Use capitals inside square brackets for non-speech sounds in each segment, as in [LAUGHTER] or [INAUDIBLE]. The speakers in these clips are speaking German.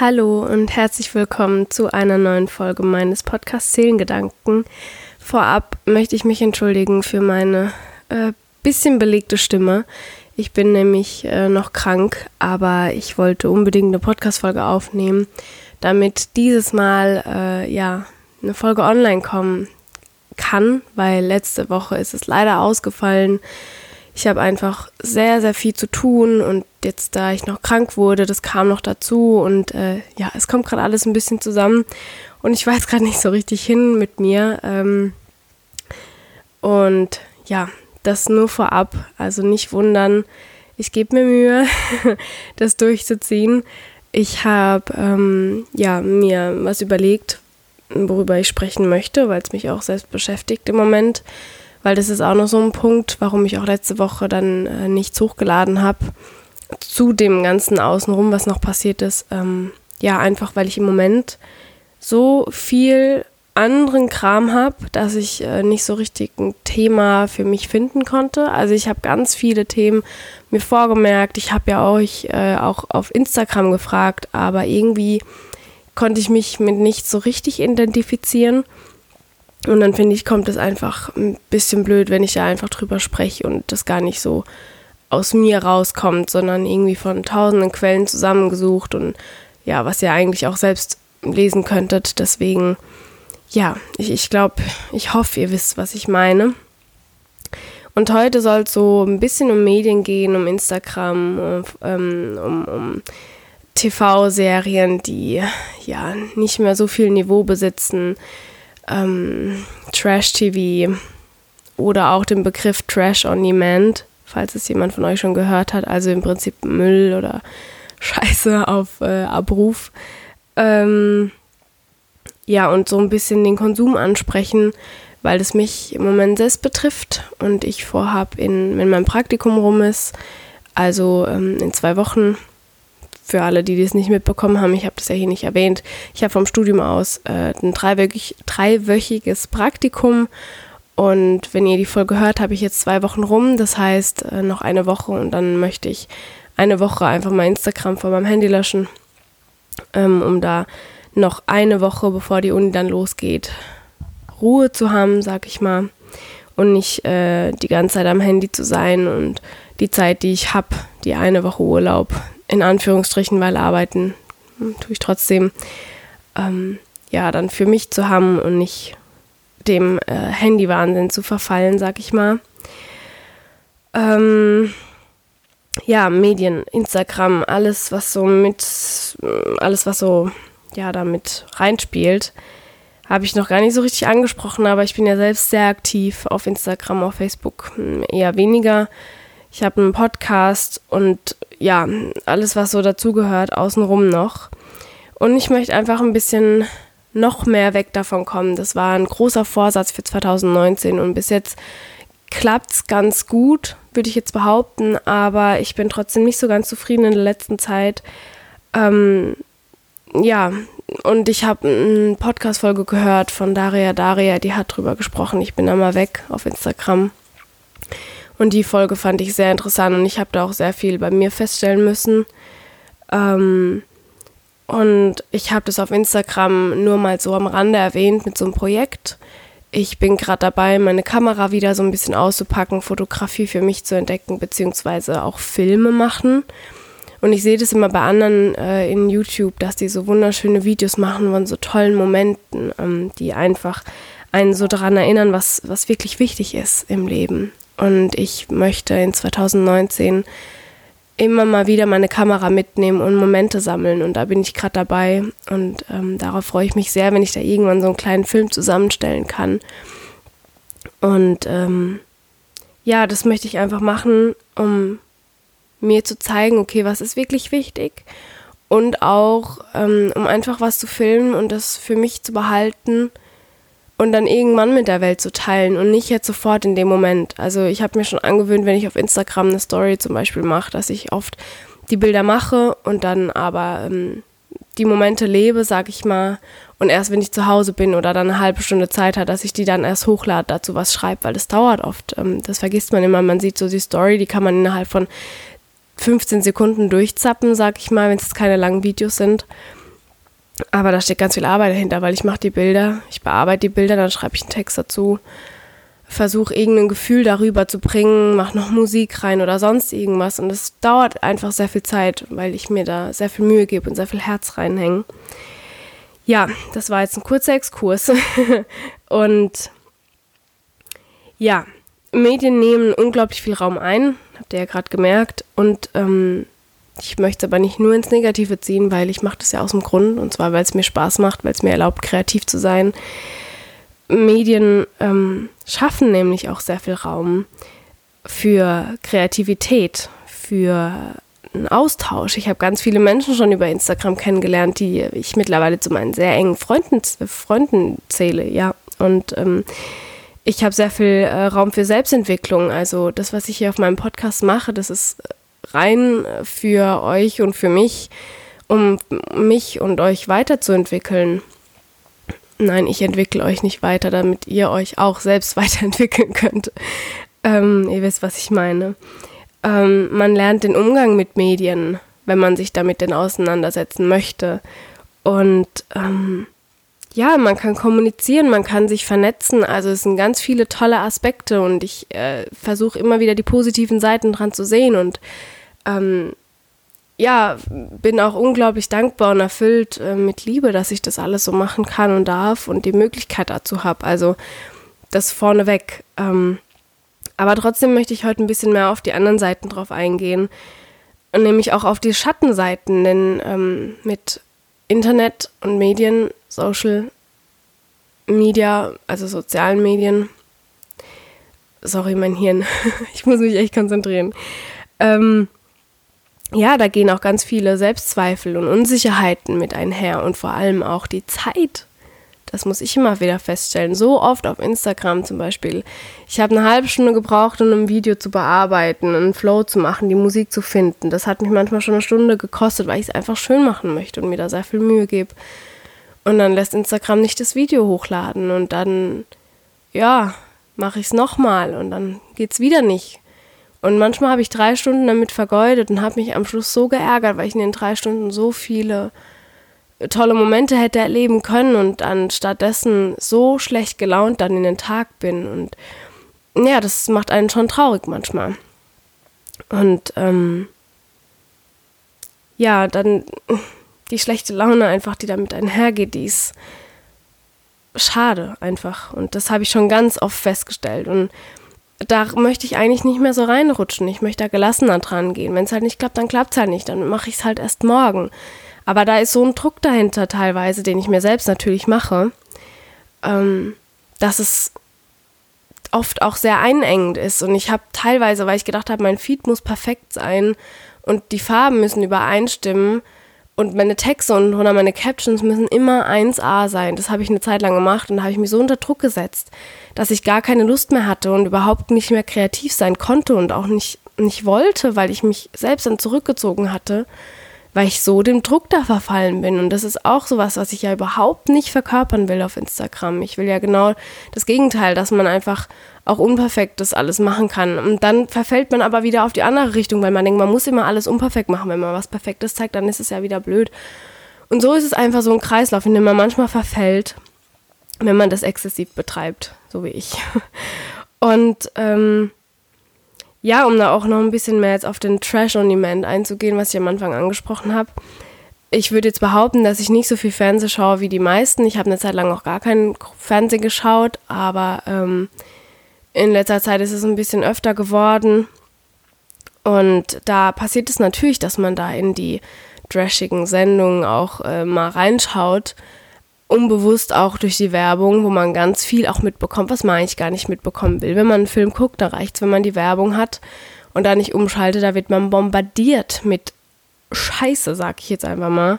Hallo und herzlich willkommen zu einer neuen Folge meines Podcasts Seelengedanken. Vorab möchte ich mich entschuldigen für meine äh, bisschen belegte Stimme. Ich bin nämlich äh, noch krank, aber ich wollte unbedingt eine Podcast-Folge aufnehmen, damit dieses Mal äh, ja eine Folge online kommen kann, weil letzte Woche ist es leider ausgefallen ich habe einfach sehr, sehr viel zu tun und jetzt, da ich noch krank wurde, das kam noch dazu und äh, ja, es kommt gerade alles ein bisschen zusammen und ich weiß gerade nicht so richtig hin mit mir. Ähm, und ja, das nur vorab, also nicht wundern. Ich gebe mir Mühe, [LAUGHS] das durchzuziehen. Ich habe ähm, ja, mir was überlegt, worüber ich sprechen möchte, weil es mich auch selbst beschäftigt im Moment weil das ist auch noch so ein Punkt, warum ich auch letzte Woche dann äh, nichts hochgeladen habe. Zu dem ganzen Außenrum, was noch passiert ist. Ähm, ja, einfach weil ich im Moment so viel anderen Kram habe, dass ich äh, nicht so richtig ein Thema für mich finden konnte. Also ich habe ganz viele Themen mir vorgemerkt. Ich habe ja euch äh, auch auf Instagram gefragt, aber irgendwie konnte ich mich mit nichts so richtig identifizieren. Und dann finde ich, kommt es einfach ein bisschen blöd, wenn ich da einfach drüber spreche und das gar nicht so aus mir rauskommt, sondern irgendwie von tausenden Quellen zusammengesucht und ja, was ihr eigentlich auch selbst lesen könntet. Deswegen, ja, ich, ich glaube, ich hoffe, ihr wisst, was ich meine. Und heute soll es so ein bisschen um Medien gehen, um Instagram, um, ähm, um, um TV-Serien, die ja nicht mehr so viel Niveau besitzen ähm, Trash-TV oder auch den Begriff Trash on Demand, falls es jemand von euch schon gehört hat, also im Prinzip Müll oder [LAUGHS] Scheiße auf äh, Abruf. Ähm, ja, und so ein bisschen den Konsum ansprechen, weil es mich im Moment selbst betrifft und ich vorhabe, wenn mein Praktikum rum ist, also ähm, in zwei Wochen, für alle, die das nicht mitbekommen haben, ich habe das ja hier nicht erwähnt, ich habe vom Studium aus äh, ein dreiwöchig, dreiwöchiges Praktikum. Und wenn ihr die Folge hört, habe ich jetzt zwei Wochen rum, das heißt äh, noch eine Woche und dann möchte ich eine Woche einfach mal Instagram von meinem Handy löschen, ähm, um da noch eine Woche, bevor die Uni dann losgeht, Ruhe zu haben, sag ich mal, und nicht äh, die ganze Zeit am Handy zu sein und die Zeit, die ich habe, die eine Woche Urlaub, in Anführungsstrichen, weil arbeiten tue ich trotzdem, ähm, ja, dann für mich zu haben und nicht dem äh, Handywahnsinn zu verfallen, sag ich mal. Ähm, ja, Medien, Instagram, alles, was so mit, alles, was so, ja, damit reinspielt, habe ich noch gar nicht so richtig angesprochen, aber ich bin ja selbst sehr aktiv auf Instagram, auf Facebook hm, eher weniger. Ich habe einen Podcast und ja, alles, was so dazugehört, außenrum noch. Und ich möchte einfach ein bisschen noch mehr weg davon kommen. Das war ein großer Vorsatz für 2019 und bis jetzt klappt es ganz gut, würde ich jetzt behaupten, aber ich bin trotzdem nicht so ganz zufrieden in der letzten Zeit. Ähm, ja, und ich habe eine Podcast-Folge gehört von Daria Daria, die hat drüber gesprochen. Ich bin da mal weg auf Instagram. Und die Folge fand ich sehr interessant und ich habe da auch sehr viel bei mir feststellen müssen. Ähm, und ich habe das auf Instagram nur mal so am Rande erwähnt mit so einem Projekt. Ich bin gerade dabei, meine Kamera wieder so ein bisschen auszupacken, Fotografie für mich zu entdecken, beziehungsweise auch Filme machen. Und ich sehe das immer bei anderen äh, in YouTube, dass die so wunderschöne Videos machen von so tollen Momenten, ähm, die einfach einen so daran erinnern, was, was wirklich wichtig ist im Leben. Und ich möchte in 2019 immer mal wieder meine Kamera mitnehmen und Momente sammeln. Und da bin ich gerade dabei. Und ähm, darauf freue ich mich sehr, wenn ich da irgendwann so einen kleinen Film zusammenstellen kann. Und ähm, ja, das möchte ich einfach machen, um mir zu zeigen, okay, was ist wirklich wichtig. Und auch, ähm, um einfach was zu filmen und das für mich zu behalten und dann irgendwann mit der Welt zu teilen und nicht jetzt sofort in dem Moment. Also ich habe mir schon angewöhnt, wenn ich auf Instagram eine Story zum Beispiel mache, dass ich oft die Bilder mache und dann aber ähm, die Momente lebe, sag ich mal, und erst wenn ich zu Hause bin oder dann eine halbe Stunde Zeit hat, dass ich die dann erst hochlade, dazu was schreibe, weil das dauert oft. Ähm, das vergisst man immer. Man sieht so die Story, die kann man innerhalb von 15 Sekunden durchzappen, sag ich mal, wenn es keine langen Videos sind. Aber da steht ganz viel Arbeit dahinter, weil ich mache die Bilder, ich bearbeite die Bilder, dann schreibe ich einen Text dazu, versuche irgendein Gefühl darüber zu bringen, mache noch Musik rein oder sonst irgendwas. Und es dauert einfach sehr viel Zeit, weil ich mir da sehr viel Mühe gebe und sehr viel Herz reinhänge. Ja, das war jetzt ein kurzer Exkurs. [LAUGHS] und ja, Medien nehmen unglaublich viel Raum ein, habt ihr ja gerade gemerkt. Und ähm, ich möchte es aber nicht nur ins Negative ziehen, weil ich mache das ja aus dem Grund. Und zwar, weil es mir Spaß macht, weil es mir erlaubt, kreativ zu sein. Medien ähm, schaffen nämlich auch sehr viel Raum für Kreativität, für einen Austausch. Ich habe ganz viele Menschen schon über Instagram kennengelernt, die ich mittlerweile zu meinen sehr engen Freunden, Freunden zähle, ja. Und ähm, ich habe sehr viel äh, Raum für Selbstentwicklung. Also das, was ich hier auf meinem Podcast mache, das ist rein für euch und für mich, um mich und euch weiterzuentwickeln. Nein, ich entwickle euch nicht weiter, damit ihr euch auch selbst [LAUGHS] weiterentwickeln könnt. Ähm, ihr wisst, was ich meine. Ähm, man lernt den Umgang mit Medien, wenn man sich damit denn auseinandersetzen möchte. Und ähm, ja, man kann kommunizieren, man kann sich vernetzen. Also es sind ganz viele tolle Aspekte und ich äh, versuche immer wieder die positiven Seiten dran zu sehen und ähm, ja, bin auch unglaublich dankbar und erfüllt äh, mit Liebe, dass ich das alles so machen kann und darf und die Möglichkeit dazu habe. Also das vorneweg. Ähm, aber trotzdem möchte ich heute ein bisschen mehr auf die anderen Seiten drauf eingehen. Nämlich auch auf die Schattenseiten, denn ähm, mit Internet und Medien, Social Media, also sozialen Medien, sorry, mein Hirn, [LAUGHS] ich muss mich echt konzentrieren. Ähm, ja, da gehen auch ganz viele Selbstzweifel und Unsicherheiten mit einher und vor allem auch die Zeit. Das muss ich immer wieder feststellen. So oft auf Instagram zum Beispiel. Ich habe eine halbe Stunde gebraucht, um ein Video zu bearbeiten, einen Flow zu machen, die Musik zu finden. Das hat mich manchmal schon eine Stunde gekostet, weil ich es einfach schön machen möchte und mir da sehr viel Mühe gebe. Und dann lässt Instagram nicht das Video hochladen und dann, ja, mache ich es nochmal und dann geht es wieder nicht. Und manchmal habe ich drei Stunden damit vergeudet und habe mich am Schluss so geärgert, weil ich in den drei Stunden so viele tolle Momente hätte erleben können und dann stattdessen so schlecht gelaunt dann in den Tag bin. Und ja, das macht einen schon traurig manchmal. Und ähm, ja, dann die schlechte Laune einfach, die damit einhergeht, die ist schade einfach. Und das habe ich schon ganz oft festgestellt. Und da möchte ich eigentlich nicht mehr so reinrutschen. Ich möchte da gelassener dran gehen. Wenn es halt nicht klappt, dann klappt es halt nicht. Dann mache ich es halt erst morgen. Aber da ist so ein Druck dahinter teilweise, den ich mir selbst natürlich mache, ähm, dass es oft auch sehr einengend ist. Und ich habe teilweise, weil ich gedacht habe, mein Feed muss perfekt sein und die Farben müssen übereinstimmen, und meine Texte und oder meine Captions müssen immer 1A sein. Das habe ich eine Zeit lang gemacht und habe ich mich so unter Druck gesetzt, dass ich gar keine Lust mehr hatte und überhaupt nicht mehr kreativ sein konnte und auch nicht, nicht wollte, weil ich mich selbst dann zurückgezogen hatte weil ich so dem Druck da verfallen bin. Und das ist auch sowas, was ich ja überhaupt nicht verkörpern will auf Instagram. Ich will ja genau das Gegenteil, dass man einfach auch unperfekt das alles machen kann. Und dann verfällt man aber wieder auf die andere Richtung, weil man denkt, man muss immer alles unperfekt machen. Wenn man was Perfektes zeigt, dann ist es ja wieder blöd. Und so ist es einfach so ein Kreislauf, in dem man manchmal verfällt, wenn man das exzessiv betreibt, so wie ich. [LAUGHS] Und ähm, ja, um da auch noch ein bisschen mehr jetzt auf den Trash on Demand einzugehen, was ich am Anfang angesprochen habe. Ich würde jetzt behaupten, dass ich nicht so viel Fernseh schaue wie die meisten. Ich habe eine Zeit lang auch gar keinen Fernsehen geschaut, aber ähm, in letzter Zeit ist es ein bisschen öfter geworden. Und da passiert es natürlich, dass man da in die trashigen Sendungen auch äh, mal reinschaut unbewusst auch durch die Werbung, wo man ganz viel auch mitbekommt, was man eigentlich gar nicht mitbekommen will. Wenn man einen Film guckt, da reicht es, wenn man die Werbung hat und da nicht umschaltet, da wird man bombardiert mit Scheiße, sag ich jetzt einfach mal.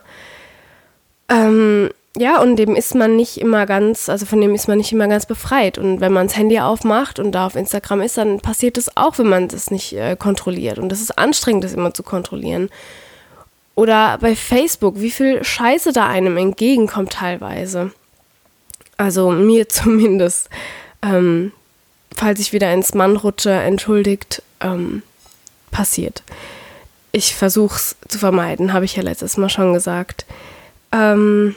Ähm, ja, und dem ist man nicht immer ganz, also von dem ist man nicht immer ganz befreit. Und wenn man das Handy aufmacht und da auf Instagram ist, dann passiert das auch, wenn man das nicht äh, kontrolliert. Und das ist anstrengend, das immer zu kontrollieren. Oder bei Facebook, wie viel Scheiße da einem entgegenkommt teilweise. Also mir [LAUGHS] zumindest. Ähm, falls ich wieder ins Mann rutsche, entschuldigt, ähm, passiert. Ich versuche es zu vermeiden, habe ich ja letztes Mal schon gesagt. Ähm,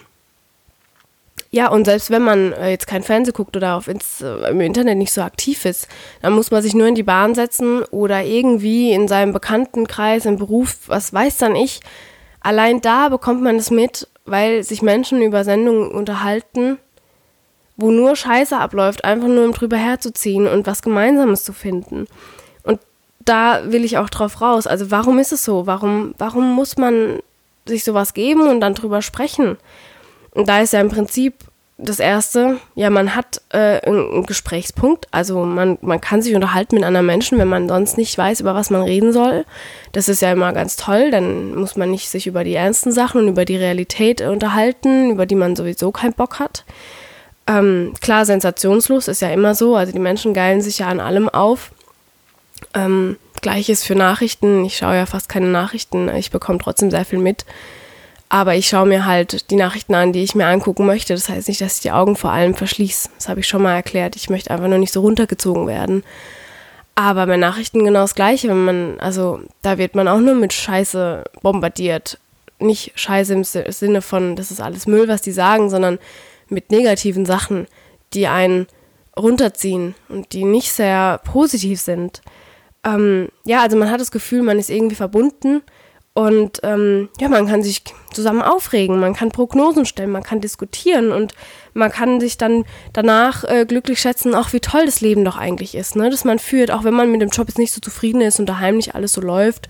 Ja, und selbst wenn man äh, jetzt kein Fernsehen guckt oder auf Inst äh, im Internet nicht so aktiv ist, dann muss man sich nur in die Bahn setzen oder irgendwie in seinem Bekanntenkreis, im Beruf, was weiß dann ich. Allein da bekommt man es mit, weil sich Menschen über Sendungen unterhalten, wo nur Scheiße abläuft, einfach nur um drüber herzuziehen und was Gemeinsames zu finden. Und da will ich auch drauf raus. Also warum ist es so? Warum, warum muss man sich sowas geben und dann drüber sprechen? Und da ist ja im Prinzip das Erste, ja, man hat äh, einen Gesprächspunkt, also man, man kann sich unterhalten mit anderen Menschen, wenn man sonst nicht weiß, über was man reden soll. Das ist ja immer ganz toll, dann muss man nicht sich über die ernsten Sachen und über die Realität unterhalten, über die man sowieso keinen Bock hat. Ähm, klar, sensationslos ist ja immer so, also die Menschen geilen sich ja an allem auf. Ähm, Gleiches für Nachrichten, ich schaue ja fast keine Nachrichten, ich bekomme trotzdem sehr viel mit. Aber ich schaue mir halt die Nachrichten an, die ich mir angucken möchte. Das heißt nicht, dass ich die Augen vor allem verschließe. Das habe ich schon mal erklärt. Ich möchte einfach nur nicht so runtergezogen werden. Aber bei Nachrichten genau das Gleiche. Wenn man, also da wird man auch nur mit Scheiße bombardiert. Nicht Scheiße im Sinne von, das ist alles Müll, was die sagen, sondern mit negativen Sachen, die einen runterziehen und die nicht sehr positiv sind. Ähm, ja, also man hat das Gefühl, man ist irgendwie verbunden und ähm, ja, man kann sich zusammen aufregen, man kann Prognosen stellen, man kann diskutieren und man kann sich dann danach äh, glücklich schätzen, auch wie toll das Leben doch eigentlich ist, ne? Dass man führt, auch wenn man mit dem Job jetzt nicht so zufrieden ist und daheim nicht alles so läuft.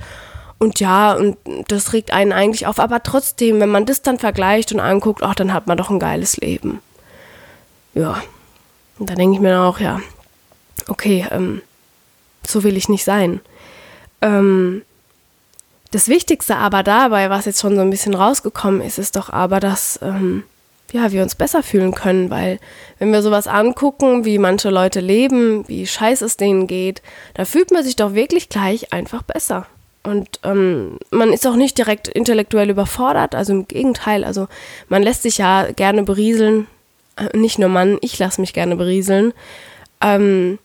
Und ja, und das regt einen eigentlich auf. Aber trotzdem, wenn man das dann vergleicht und anguckt, ach, dann hat man doch ein geiles Leben. Ja. Und da denke ich mir auch, ja, okay, ähm, so will ich nicht sein. Ähm, das Wichtigste aber dabei, was jetzt schon so ein bisschen rausgekommen ist, ist doch aber, dass ähm, ja, wir uns besser fühlen können, weil wenn wir sowas angucken, wie manche Leute leben, wie scheiße es denen geht, da fühlt man sich doch wirklich gleich einfach besser. Und ähm, man ist auch nicht direkt intellektuell überfordert, also im Gegenteil, also man lässt sich ja gerne berieseln, äh, nicht nur Mann, ich lasse mich gerne berieseln. Ähm,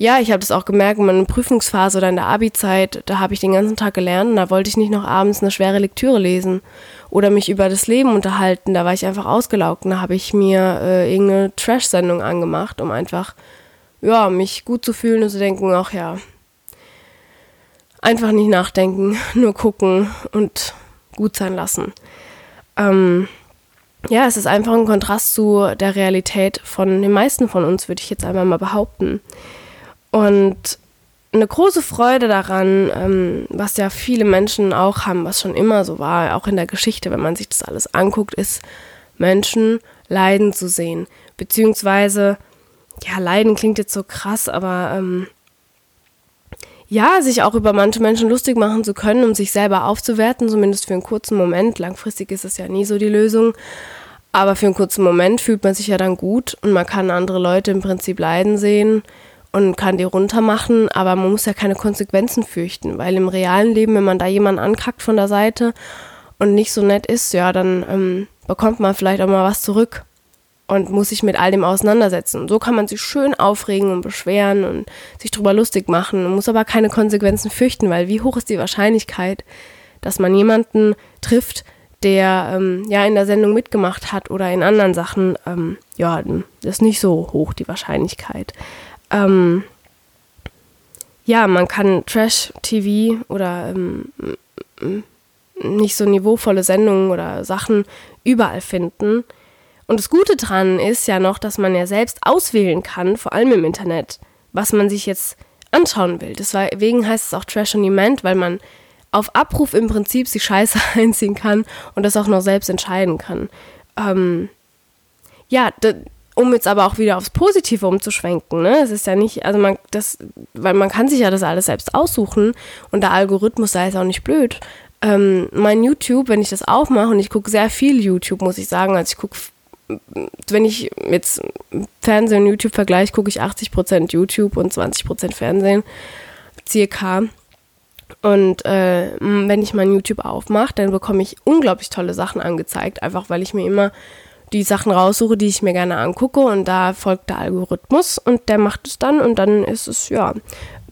ja, ich habe das auch gemerkt in meiner Prüfungsphase oder in der Abi-Zeit, da habe ich den ganzen Tag gelernt und da wollte ich nicht noch abends eine schwere Lektüre lesen oder mich über das Leben unterhalten. Da war ich einfach ausgelaugt und da habe ich mir äh, irgendeine Trash-Sendung angemacht, um einfach, ja, mich gut zu fühlen und zu denken, ach ja, einfach nicht nachdenken, [LAUGHS] nur gucken und gut sein lassen. Ähm, ja, es ist einfach ein Kontrast zu der Realität von den meisten von uns, würde ich jetzt einmal mal behaupten. Und eine große Freude daran, ähm, was ja viele Menschen auch haben, was schon immer so war, auch in der Geschichte, wenn man sich das alles anguckt, ist Menschen leiden zu sehen. Beziehungsweise, ja, leiden klingt jetzt so krass, aber ähm, ja, sich auch über manche Menschen lustig machen zu können, um sich selber aufzuwerten, zumindest für einen kurzen Moment. Langfristig ist es ja nie so die Lösung. Aber für einen kurzen Moment fühlt man sich ja dann gut und man kann andere Leute im Prinzip leiden sehen und kann die runtermachen, aber man muss ja keine Konsequenzen fürchten, weil im realen Leben, wenn man da jemanden ankackt von der Seite und nicht so nett ist, ja, dann ähm, bekommt man vielleicht auch mal was zurück und muss sich mit all dem auseinandersetzen. Und so kann man sich schön aufregen und beschweren und sich drüber lustig machen und muss aber keine Konsequenzen fürchten, weil wie hoch ist die Wahrscheinlichkeit, dass man jemanden trifft, der ähm, ja in der Sendung mitgemacht hat oder in anderen Sachen, ähm, ja, das ist nicht so hoch die Wahrscheinlichkeit ähm, ja, man kann Trash-TV oder ähm, nicht so niveauvolle Sendungen oder Sachen überall finden. Und das Gute dran ist ja noch, dass man ja selbst auswählen kann, vor allem im Internet, was man sich jetzt anschauen will. Deswegen heißt es auch Trash on Demand, weil man auf Abruf im Prinzip sich Scheiße [LAUGHS] einziehen kann und das auch noch selbst entscheiden kann. Ähm, ja, um jetzt aber auch wieder aufs Positive umzuschwenken, ne? Es ist ja nicht, also man, das, weil man kann sich ja das alles selbst aussuchen und der Algorithmus sei es auch nicht blöd. Ähm, mein YouTube, wenn ich das aufmache und ich gucke sehr viel YouTube, muss ich sagen, also ich gucke, wenn ich jetzt Fernsehen und YouTube vergleiche, gucke ich 80% YouTube und 20% Fernsehen, circa. Und äh, wenn ich mein YouTube aufmache, dann bekomme ich unglaublich tolle Sachen angezeigt, einfach weil ich mir immer die Sachen raussuche, die ich mir gerne angucke und da folgt der Algorithmus und der macht es dann und dann ist es ja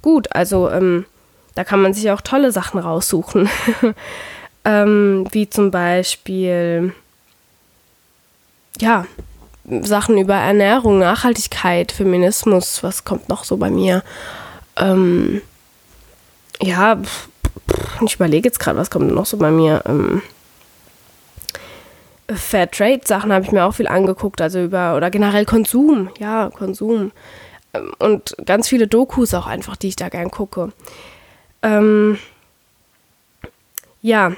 gut. Also ähm, da kann man sich auch tolle Sachen raussuchen. [LAUGHS] ähm, wie zum Beispiel, ja, Sachen über Ernährung, Nachhaltigkeit, Feminismus, was kommt noch so bei mir? Ähm, ja, ich überlege jetzt gerade, was kommt noch so bei mir? Ähm, Fair Trade Sachen habe ich mir auch viel angeguckt, also über oder generell Konsum, ja, Konsum ähm, und ganz viele Dokus auch einfach, die ich da gern gucke. Ähm, ja,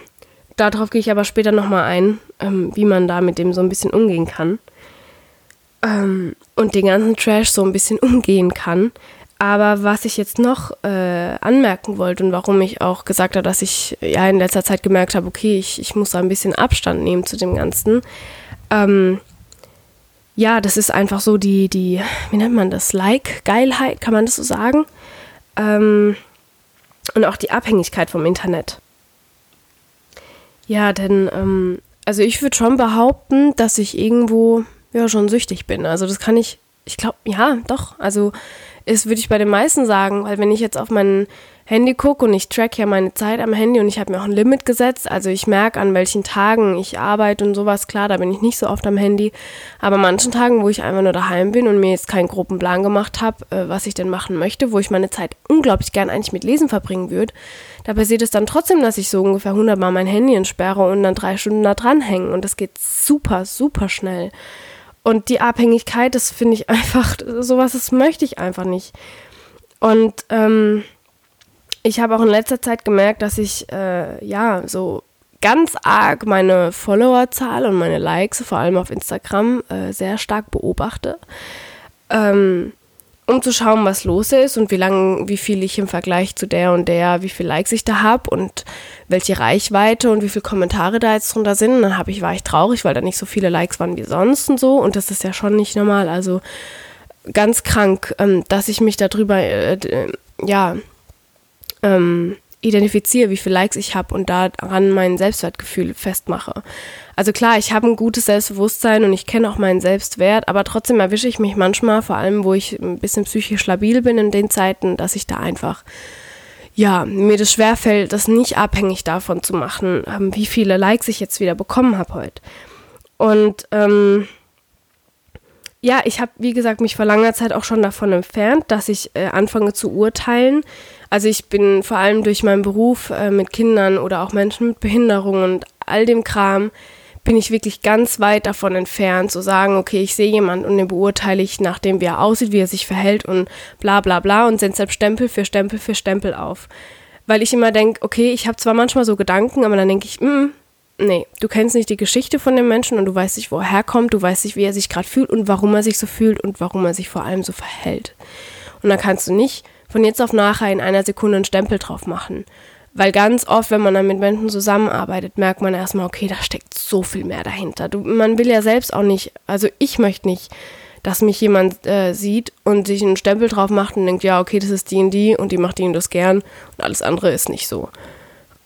darauf gehe ich aber später nochmal ein, ähm, wie man da mit dem so ein bisschen umgehen kann. Ähm, und den ganzen Trash so ein bisschen [LAUGHS] umgehen kann. Aber was ich jetzt noch äh, anmerken wollte und warum ich auch gesagt habe, dass ich ja in letzter Zeit gemerkt habe, okay, ich, ich muss da ein bisschen Abstand nehmen zu dem Ganzen. Ähm, ja, das ist einfach so die, die, wie nennt man das, Like-Geilheit, kann man das so sagen? Ähm, und auch die Abhängigkeit vom Internet. Ja, denn, ähm, also ich würde schon behaupten, dass ich irgendwo ja schon süchtig bin. Also das kann ich, ich glaube, ja, doch. Also ist, würde ich bei den meisten sagen, weil wenn ich jetzt auf mein Handy gucke und ich track ja meine Zeit am Handy und ich habe mir auch ein Limit gesetzt, also ich merke an welchen Tagen ich arbeite und sowas, klar, da bin ich nicht so oft am Handy, aber manchen Tagen, wo ich einfach nur daheim bin und mir jetzt keinen groben Plan gemacht habe, äh, was ich denn machen möchte, wo ich meine Zeit unglaublich gern eigentlich mit Lesen verbringen würde, da passiert es dann trotzdem, dass ich so ungefähr 100 Mal mein Handy entsperre und dann drei Stunden da dranhänge und das geht super, super schnell. Und die Abhängigkeit, das finde ich [LAUGHS] einfach, sowas, das möchte ich einfach nicht. Und ähm, ich habe auch in letzter Zeit gemerkt, dass ich äh, ja so ganz arg meine Followerzahl und meine Likes, vor allem auf Instagram, äh, sehr stark beobachte. Ähm, um zu schauen, was los ist und wie lang, wie viel ich im Vergleich zu der und der, wie viel Likes ich da habe und welche Reichweite und wie viele Kommentare da jetzt drunter sind. Und dann habe ich, war ich traurig, weil da nicht so viele Likes waren wie sonst und so. Und das ist ja schon nicht normal. Also ganz krank, ähm, dass ich mich darüber, äh, ja, ähm, identifiziere, wie viele Likes ich habe und daran mein Selbstwertgefühl festmache. Also klar, ich habe ein gutes Selbstbewusstsein und ich kenne auch meinen Selbstwert, aber trotzdem erwische ich mich manchmal, vor allem wo ich ein bisschen psychisch labil bin in den Zeiten, dass ich da einfach, ja, mir das schwerfällt, das nicht abhängig davon zu machen, ähm, wie viele Likes ich jetzt wieder bekommen habe heute. Und ähm, ja, ich habe, wie gesagt, mich vor langer Zeit auch schon davon entfernt, dass ich äh, anfange zu urteilen. Also ich bin vor allem durch meinen Beruf äh, mit Kindern oder auch Menschen mit Behinderung und all dem Kram, bin ich wirklich ganz weit davon entfernt, zu sagen, okay, ich sehe jemanden und den beurteile ich nach dem, wie er aussieht, wie er sich verhält und bla bla bla und setze Stempel für Stempel für Stempel auf. Weil ich immer denke, okay, ich habe zwar manchmal so Gedanken, aber dann denke ich, mm, nee, du kennst nicht die Geschichte von dem Menschen und du weißt nicht, wo er herkommt, du weißt nicht, wie er sich gerade fühlt und warum er sich so fühlt und warum er sich vor allem so verhält. Und dann kannst du nicht von jetzt auf nachher in einer Sekunde einen Stempel drauf machen. Weil ganz oft, wenn man dann mit Menschen zusammenarbeitet, merkt man erstmal, okay, da steckt so viel mehr dahinter. Du, man will ja selbst auch nicht, also ich möchte nicht, dass mich jemand äh, sieht und sich einen Stempel drauf macht und denkt, ja, okay, das ist die und die und die macht die und das gern und alles andere ist nicht so.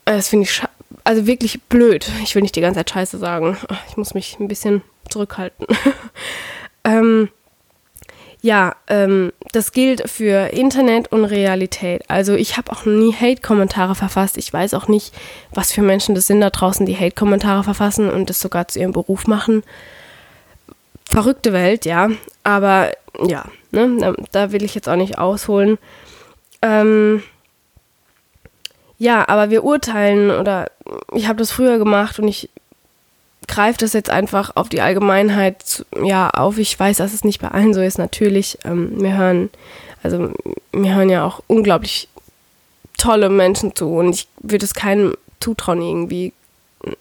Das finde ich also wirklich blöd. Ich will nicht die ganze Zeit Scheiße sagen. Ich muss mich ein bisschen zurückhalten. [LAUGHS] ähm, ja, ähm, das gilt für Internet und Realität. Also ich habe auch nie Hate-Kommentare verfasst. Ich weiß auch nicht, was für Menschen das sind da draußen, die Hate-Kommentare verfassen und das sogar zu ihrem Beruf machen. Verrückte Welt, ja. Aber ja, ne, da will ich jetzt auch nicht ausholen. Ähm, ja, aber wir urteilen oder ich habe das früher gemacht und ich greife das jetzt einfach auf die Allgemeinheit ja auf. Ich weiß, dass es nicht bei allen so ist, natürlich. Ähm, wir hören, also mir hören ja auch unglaublich tolle Menschen zu und ich würde es keinem zutrauen irgendwie.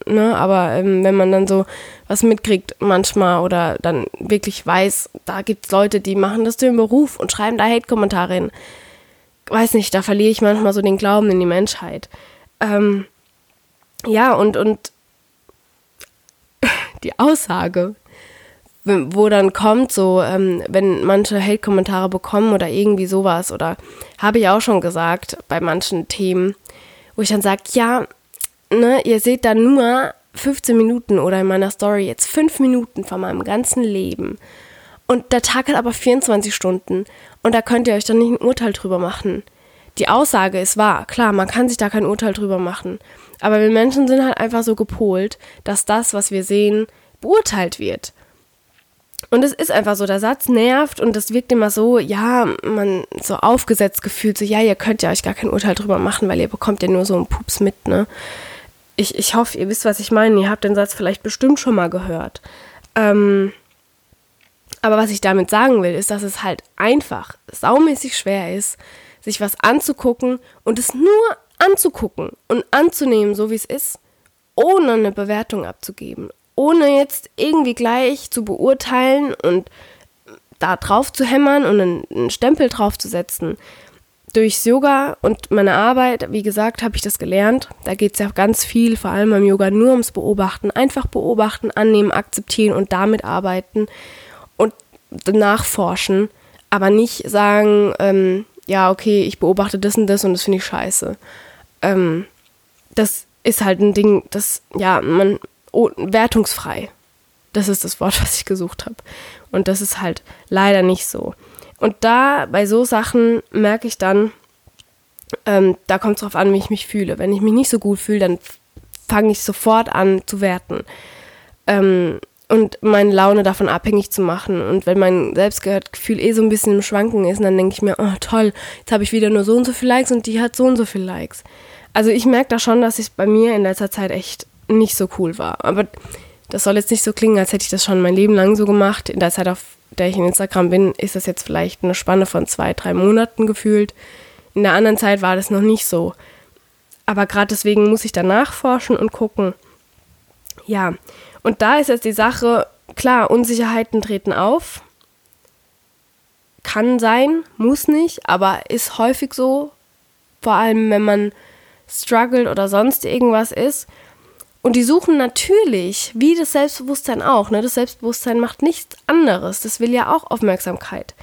Ne? Aber ähm, wenn man dann so was mitkriegt manchmal oder dann wirklich weiß, da gibt es Leute, die machen das zu ihrem Beruf und schreiben da Hate-Kommentare hin weiß nicht, da verliere ich manchmal so den Glauben in die Menschheit. Ähm, ja, und, und die Aussage, wo dann kommt, so, ähm, wenn manche Hate-Kommentare bekommen oder irgendwie sowas, oder habe ich auch schon gesagt bei manchen Themen, wo ich dann sage, ja, ne, ihr seht da nur 15 Minuten oder in meiner Story jetzt 5 Minuten von meinem ganzen Leben. Und der Tag hat aber 24 Stunden. Und da könnt ihr euch dann nicht ein Urteil drüber machen. Die Aussage ist wahr, klar, man kann sich da kein Urteil drüber machen. Aber wir Menschen sind halt einfach so gepolt, dass das, was wir sehen, beurteilt wird. Und es ist einfach so, der Satz nervt und das wirkt immer so, ja, man so aufgesetzt gefühlt, so, ja, ihr könnt ja euch gar kein Urteil drüber machen, weil ihr bekommt ja nur so einen Pups mit, ne? Ich, ich hoffe, ihr wisst, was ich meine. Ihr habt den Satz vielleicht bestimmt schon mal gehört. Ähm, aber was ich damit sagen will, ist, dass es halt einfach saumäßig schwer ist, sich was anzugucken und es nur anzugucken und anzunehmen, so wie es ist, ohne eine Bewertung abzugeben, ohne jetzt irgendwie gleich zu beurteilen und da drauf zu hämmern und einen, Stempel drauf zu setzen. Durchs Yoga und meine Arbeit, wie gesagt, habe ich das gelernt. Da geht es ja ganz viel, vor allem beim Yoga, nur ums Beobachten. Einfach beobachten, annehmen, akzeptieren und damit arbeiten und nachforschen. Aber nicht sagen, ähm, ja, okay, ich beobachte das und das und das finde ich scheiße. Ähm, das ist halt ein Ding, das, ja, man, oh, wertungsfrei. Das ist das Wort, [LAUGHS] was ich gesucht habe. Und das ist halt leider nicht so. Und da, bei so Sachen, merke ich dann, ähm, da kommt es drauf an, wie ich mich fühle. Wenn ich mich nicht so gut fühle, dann fange ich sofort an zu werten. Ähm, und meine Laune davon abhängig zu machen. Und wenn mein Selbstgefühl eh so ein bisschen im Schwanken ist, dann denke ich mir, oh toll, jetzt habe ich wieder nur so und so viele Likes und die hat so und so viele Likes. Also ich merke da schon, dass es bei mir in letzter Zeit echt nicht so cool war. Aber das soll jetzt nicht so klingen, als hätte ich das schon mein Leben lang so gemacht. In der Zeit, auf der ich in Instagram bin, ist das jetzt vielleicht eine Spanne von zwei, drei Monaten gefühlt. In der anderen Zeit war das noch nicht so. Aber gerade deswegen muss ich da nachforschen und gucken. Ja, und da ist jetzt die Sache, klar, Unsicherheiten treten auf. Kann sein, muss nicht, aber ist häufig so. Vor allem, wenn man struggelt oder sonst irgendwas ist. Und die suchen natürlich, wie das Selbstbewusstsein auch, ne? das Selbstbewusstsein macht nichts anderes, das will ja auch Aufmerksamkeit.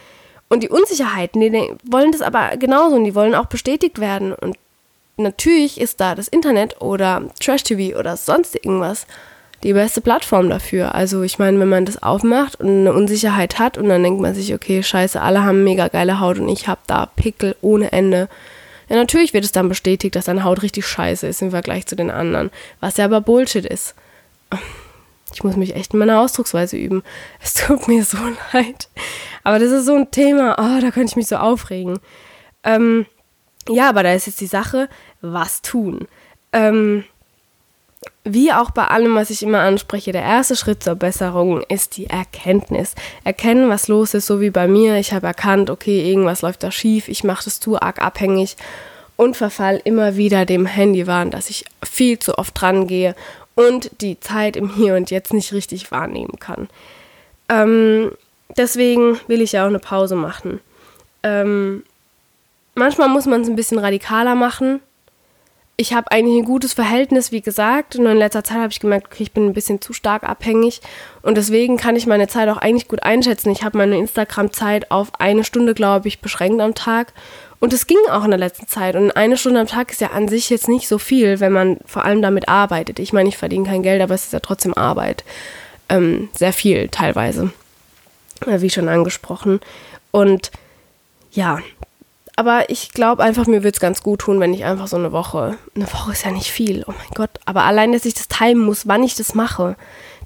Und die Unsicherheiten, die wollen das aber genauso und die wollen auch bestätigt werden. Und natürlich ist da das Internet oder Trash-TV oder sonst irgendwas die beste Plattform dafür. Also ich meine, wenn man das aufmacht und eine Unsicherheit hat und dann denkt man sich, okay, scheiße, alle haben mega geile Haut und ich habe da Pickel ohne Ende ja, natürlich wird es dann bestätigt, dass deine Haut richtig scheiße ist im Vergleich zu den anderen. Was ja aber Bullshit ist. Ich muss mich echt in meiner Ausdrucksweise üben. Es tut mir so [LAUGHS] leid. Aber das ist so ein Thema, oh, da könnte ich mich so aufregen. Ähm, ja, aber da ist jetzt die Sache, was tun? Ähm, wie auch bei allem, was ich immer anspreche, der erste Schritt zur Besserung ist die Erkenntnis. Erkennen, was los ist, so wie bei mir. Ich habe erkannt, okay, irgendwas läuft da schief, ich mache das zu arg abhängig und verfall immer wieder dem Handywahn, dass ich viel zu oft dran gehe und die Zeit im Hier und Jetzt nicht richtig wahrnehmen kann. Ähm, deswegen will ich ja auch eine Pause machen. Ähm, manchmal muss man es ein bisschen radikaler machen ich habe eigentlich ein gutes Verhältnis, wie gesagt. Nur in letzter Zeit habe ich gemerkt, okay, ich bin ein bisschen zu stark abhängig. Und deswegen kann ich meine Zeit auch eigentlich gut einschätzen. Ich habe meine Instagram-Zeit auf eine Stunde, glaube ich, beschränkt am Tag. Und es ging auch in der letzten Zeit. Und eine Stunde am Tag ist ja an sich jetzt nicht so viel, wenn man vor allem damit arbeitet. Ich meine, ich verdiene kein Geld, aber es ist ja trotzdem Arbeit. Ähm, sehr viel teilweise. Äh, wie schon angesprochen. Und ja, aber ich glaube einfach, mir würde es ganz gut tun, wenn ich einfach so eine Woche, eine Woche ist ja nicht viel, oh mein Gott, aber allein, dass ich das timen muss, wann ich das mache,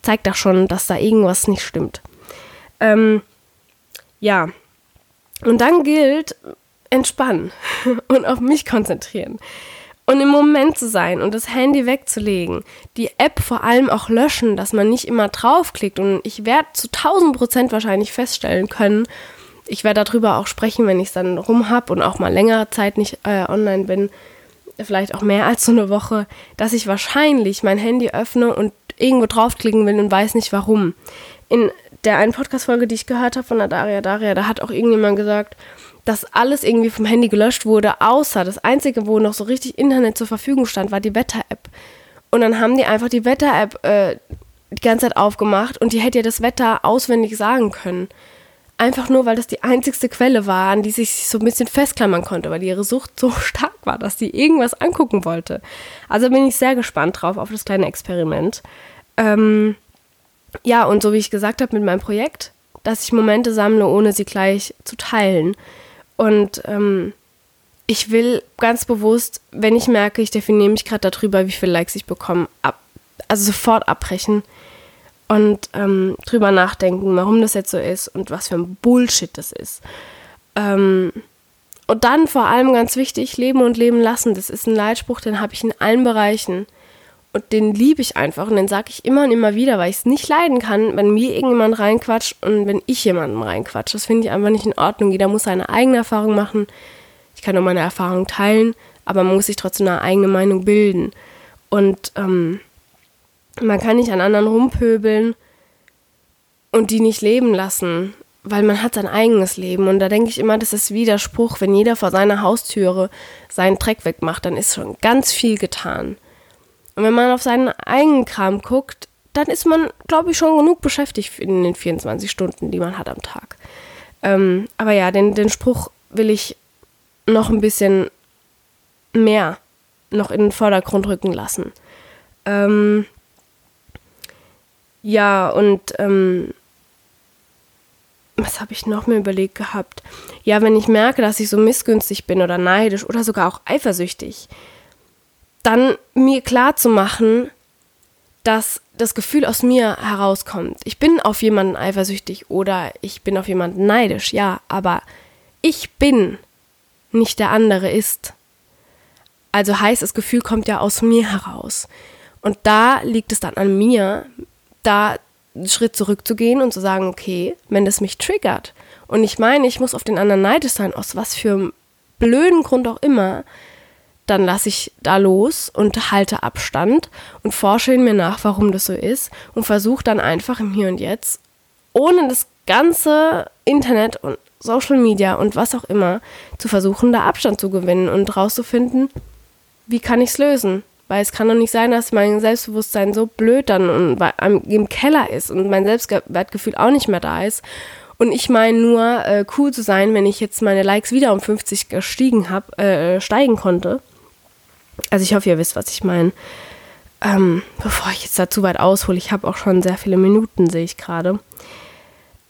zeigt doch schon, dass da irgendwas nicht stimmt. Ähm, ja, und dann gilt, entspannen [LAUGHS] und auf mich konzentrieren. Und im Moment zu sein und das Handy wegzulegen, die App vor allem auch löschen, dass man nicht immer draufklickt. Und ich werde zu 1000 Prozent wahrscheinlich feststellen können, ich werde darüber auch sprechen, wenn ich es dann rum habe und auch mal längere Zeit nicht äh, online bin, vielleicht auch mehr als so eine Woche, dass ich wahrscheinlich mein Handy öffne und irgendwo draufklicken will und weiß nicht warum. In der einen Podcast-Folge, die ich gehört habe von der Daria Daria, da hat auch irgendjemand gesagt, dass alles irgendwie vom Handy gelöscht wurde, außer das Einzige, wo noch so richtig Internet zur Verfügung stand, war die Wetter-App. Und dann haben die einfach die Wetter-App äh, die ganze Zeit aufgemacht und die hätte ja das Wetter auswendig sagen können. Einfach nur, weil das die einzigste Quelle war, an die sich so ein bisschen festklammern konnte, weil ihre Sucht so [LAUGHS] stark war, dass sie irgendwas angucken wollte. Also bin ich sehr gespannt drauf auf das kleine Experiment. Ähm, ja, und so wie ich gesagt habe mit meinem Projekt, dass ich Momente sammle, ohne sie gleich zu teilen. Und ähm, ich will ganz bewusst, wenn ich merke, ich definiere mich gerade darüber, wie viele Likes ich bekomme, ab, also sofort abbrechen und ähm, drüber nachdenken, warum das jetzt so ist und was für ein Bullshit das ist. Ähm, und dann vor allem ganz wichtig, leben und leben lassen. Das ist ein Leitspruch, den habe ich in allen Bereichen. Und den liebe ich einfach und den sage ich immer und immer wieder, weil ich es nicht leiden kann, wenn mir irgendjemand reinquatscht und wenn ich jemanden reinquatsche. Das finde ich einfach nicht in Ordnung. Jeder muss seine eigene Erfahrung machen. Ich kann nur meine Erfahrung teilen, aber man muss sich trotzdem eine eigene Meinung bilden. Und ähm, man kann nicht an anderen rumpöbeln und die nicht leben lassen, weil man hat sein eigenes Leben. Und da denke ich immer, das ist Widerspruch, wenn jeder vor seiner Haustüre seinen Dreck wegmacht, dann ist schon ganz viel getan. Und wenn man auf seinen eigenen Kram guckt, dann ist man, glaube ich, schon genug beschäftigt in den 24 Stunden, die man hat am Tag. Ähm, aber ja, den, den Spruch will ich noch ein bisschen mehr noch in den Vordergrund rücken lassen. Ähm, ja, und ähm, was habe ich noch mir überlegt gehabt? Ja, wenn ich merke, dass ich so missgünstig bin oder neidisch oder sogar auch eifersüchtig, dann mir klar zu machen, dass das Gefühl aus mir herauskommt. Ich bin auf jemanden eifersüchtig oder ich bin auf jemanden neidisch, ja, aber ich bin, nicht der andere ist. Also heißt, das Gefühl kommt ja aus mir heraus. Und da liegt es dann an mir, da einen Schritt zurückzugehen und zu sagen, okay, wenn das mich triggert und ich meine, ich muss auf den anderen neidisch sein, aus was für einem blöden Grund auch immer, dann lasse ich da los und halte Abstand und forsche in mir nach, warum das so ist und versuche dann einfach im Hier und Jetzt, ohne das ganze Internet und Social Media und was auch immer, zu versuchen, da Abstand zu gewinnen und rauszufinden, wie kann ich es lösen? Weil es kann doch nicht sein, dass mein Selbstbewusstsein so blöd dann im Keller ist und mein Selbstwertgefühl auch nicht mehr da ist und ich meine nur, äh, cool zu sein, wenn ich jetzt meine Likes wieder um 50 gestiegen hab, äh, steigen konnte. Also ich hoffe, ihr wisst, was ich meine. Ähm, bevor ich jetzt da zu weit aushole, ich habe auch schon sehr viele Minuten, sehe ich gerade.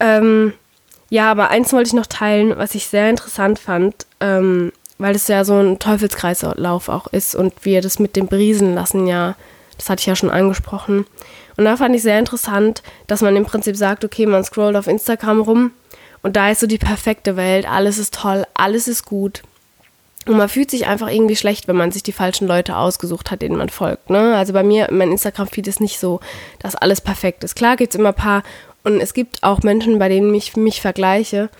Ähm, ja, aber eins wollte ich noch teilen, was ich sehr interessant fand, ähm, weil es ja so ein Teufelskreislauf auch ist und wir das mit dem Briesen lassen ja, das hatte ich ja schon angesprochen. Und da fand ich sehr interessant, dass man im Prinzip sagt, okay, man scrollt auf Instagram rum und da ist so die perfekte Welt, alles ist toll, alles ist gut. Und man fühlt sich einfach irgendwie schlecht, wenn man sich die falschen Leute ausgesucht hat, denen man folgt. Ne? Also bei mir, mein Instagram-Feed ist nicht so, dass alles perfekt ist. Klar gibt es immer ein paar und es gibt auch Menschen, bei denen ich mich vergleiche.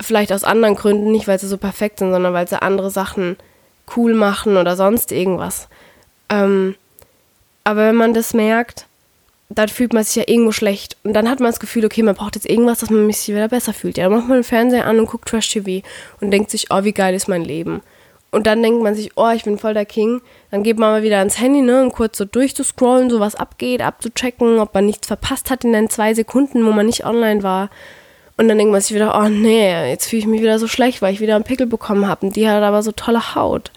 Vielleicht aus anderen Gründen, nicht weil sie so perfekt sind, sondern weil sie andere Sachen cool machen oder sonst irgendwas. Ähm, aber wenn man das merkt, dann fühlt man sich ja irgendwo schlecht. Und dann hat man das Gefühl, okay, man braucht jetzt irgendwas, dass man sich wieder besser fühlt. Ja, dann macht man den Fernseher an und guckt Trash-TV und denkt sich, oh, wie geil ist mein Leben. Und dann denkt man sich, oh, ich bin voll der King. Dann geht man mal wieder ans Handy, ne, um kurz so durchzuscrollen, so was abgeht, abzuchecken, ob man nichts verpasst hat in den zwei Sekunden, wo man nicht online war. Und dann man sich wieder, oh nee, jetzt fühle ich mich wieder so schlecht, weil ich wieder einen Pickel bekommen habe. Und die hat aber so tolle Haut.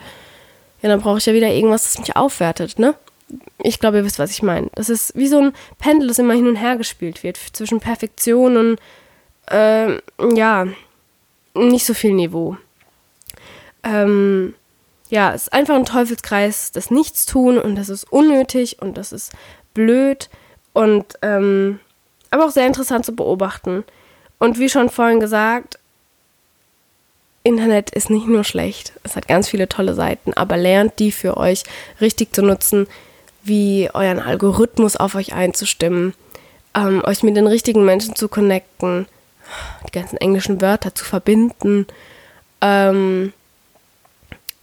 Ja, dann brauche ich ja wieder irgendwas, das mich aufwertet, ne? Ich glaube, ihr wisst, was ich meine. Das ist wie so ein Pendel, das immer hin und her gespielt wird zwischen Perfektion und, äh, ja, nicht so viel Niveau ähm, ja, es ist einfach ein Teufelskreis des Nichtstun und das ist unnötig und das ist blöd und ähm, aber auch sehr interessant zu beobachten. Und wie schon vorhin gesagt, Internet ist nicht nur schlecht, es hat ganz viele tolle Seiten, aber lernt die für euch richtig zu nutzen, wie euren Algorithmus auf euch einzustimmen, ähm, euch mit den richtigen Menschen zu connecten, die ganzen englischen Wörter zu verbinden, ähm,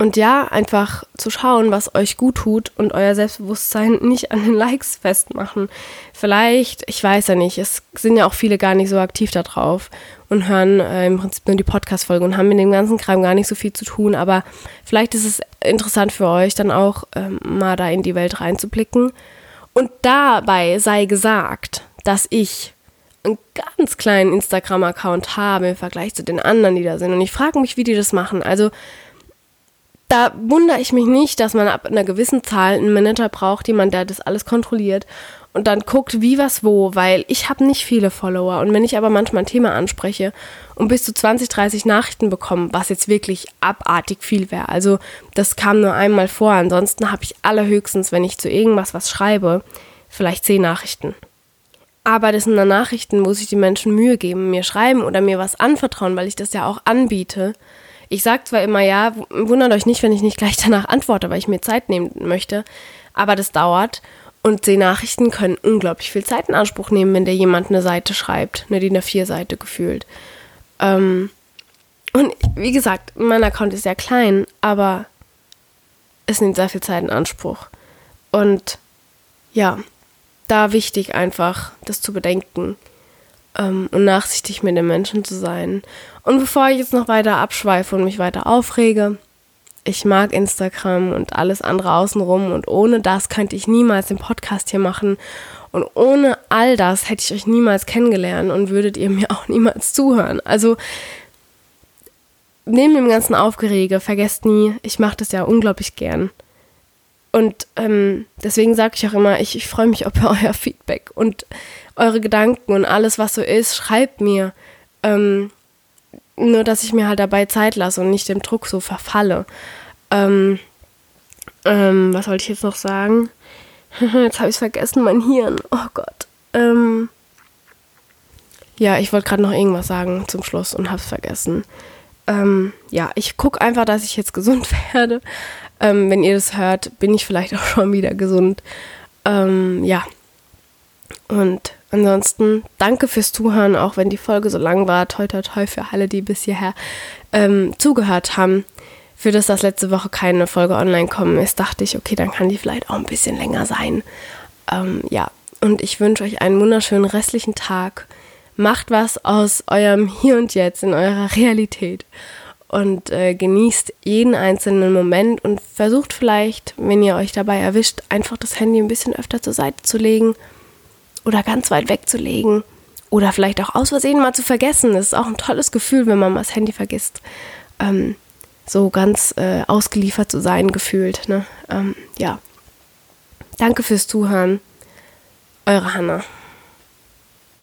und ja, einfach zu schauen, was euch gut tut und euer Selbstbewusstsein [LAUGHS] nicht an den Likes festmachen. Vielleicht, ich weiß ja nicht, es sind ja auch viele gar nicht so aktiv da drauf und hören äh, im Prinzip nur die Podcast-Folge und haben mit dem ganzen Kram gar nicht so viel zu tun. Aber vielleicht ist es interessant für euch, dann auch ähm, mal da in die Welt reinzublicken. Und dabei sei gesagt, dass ich einen ganz kleinen Instagram-Account habe im Vergleich zu den anderen, die da sind. Und ich frage mich, wie die das machen. Also da wundere ich mich nicht, dass man ab einer gewissen Zahl einen Manager braucht, jemand, der das alles kontrolliert und dann guckt, wie was wo, weil ich habe nicht viele Follower und wenn ich aber manchmal ein Thema anspreche und bis zu 20, 30 Nachrichten bekomme, was jetzt wirklich abartig viel wäre, also das kam nur einmal vor, ansonsten habe ich allerhöchstens, wenn ich zu irgendwas was schreibe, vielleicht 10 Nachrichten. Aber das sind dann Nachrichten, wo sich die Menschen Mühe geben, mir schreiben oder mir was anvertrauen, weil ich das ja auch anbiete. Ich sage zwar immer, ja, wundert euch nicht, wenn ich nicht gleich danach antworte, weil ich mir Zeit nehmen möchte, aber das dauert. Und die Nachrichten können unglaublich viel Zeit in Anspruch nehmen, wenn dir jemand eine Seite schreibt, eine DIN A4-Seite gefühlt. Ähm, und wie gesagt, mein Account ist sehr klein, aber es nimmt sehr viel Zeit in Anspruch. Und ja, da wichtig einfach, das zu bedenken ähm, und nachsichtig mit den Menschen zu sein. Und bevor ich jetzt noch weiter abschweife und mich weiter aufrege, ich mag Instagram und alles andere außenrum und ohne das könnte ich niemals den Podcast hier machen und ohne all das hätte ich euch niemals kennengelernt und würdet ihr mir [LAUGHS] auch niemals zuhören. Also neben dem ganzen Aufgerege, vergesst nie, ich mache das ja unglaublich gern. Und ähm, deswegen sage ich auch immer, ich, ich freue mich [LAUGHS] auf euer Feedback und eure Gedanken und alles, was so ist, schreibt mir. Ähm, nur, dass ich mir halt dabei Zeit lasse und nicht dem Druck so verfalle. Ähm, ähm, was wollte ich jetzt noch sagen? [LAUGHS] jetzt habe ich es vergessen, mein Hirn. Oh Gott. Ähm, ja, ich wollte gerade noch irgendwas sagen zum Schluss und habe es vergessen. Ähm, ja, ich gucke einfach, dass ich jetzt [LAUGHS] gesund werde. Ähm, wenn ihr das hört, bin ich vielleicht auch schon wieder gesund. Ähm, ja. Und ansonsten danke fürs Zuhören, auch wenn die Folge so lang war. Toi, toi, toi für alle, die bis hierher ähm, zugehört haben. Für das, dass letzte Woche keine Folge online kommen ist, dachte ich, okay, dann kann die vielleicht auch ein bisschen länger sein. Ähm, ja, und ich wünsche euch einen wunderschönen restlichen Tag. Macht was aus eurem Hier und Jetzt, in eurer Realität und äh, genießt jeden einzelnen Moment und versucht vielleicht, wenn ihr euch dabei erwischt, einfach das Handy ein bisschen öfter zur Seite zu legen oder ganz weit wegzulegen oder vielleicht auch aus Versehen mal zu vergessen. Das ist auch ein tolles Gefühl, wenn man mal das Handy vergisst. Ähm, so ganz äh, ausgeliefert zu sein, gefühlt. Ne? Ähm, ja. Danke fürs Zuhören. Eure Hannah.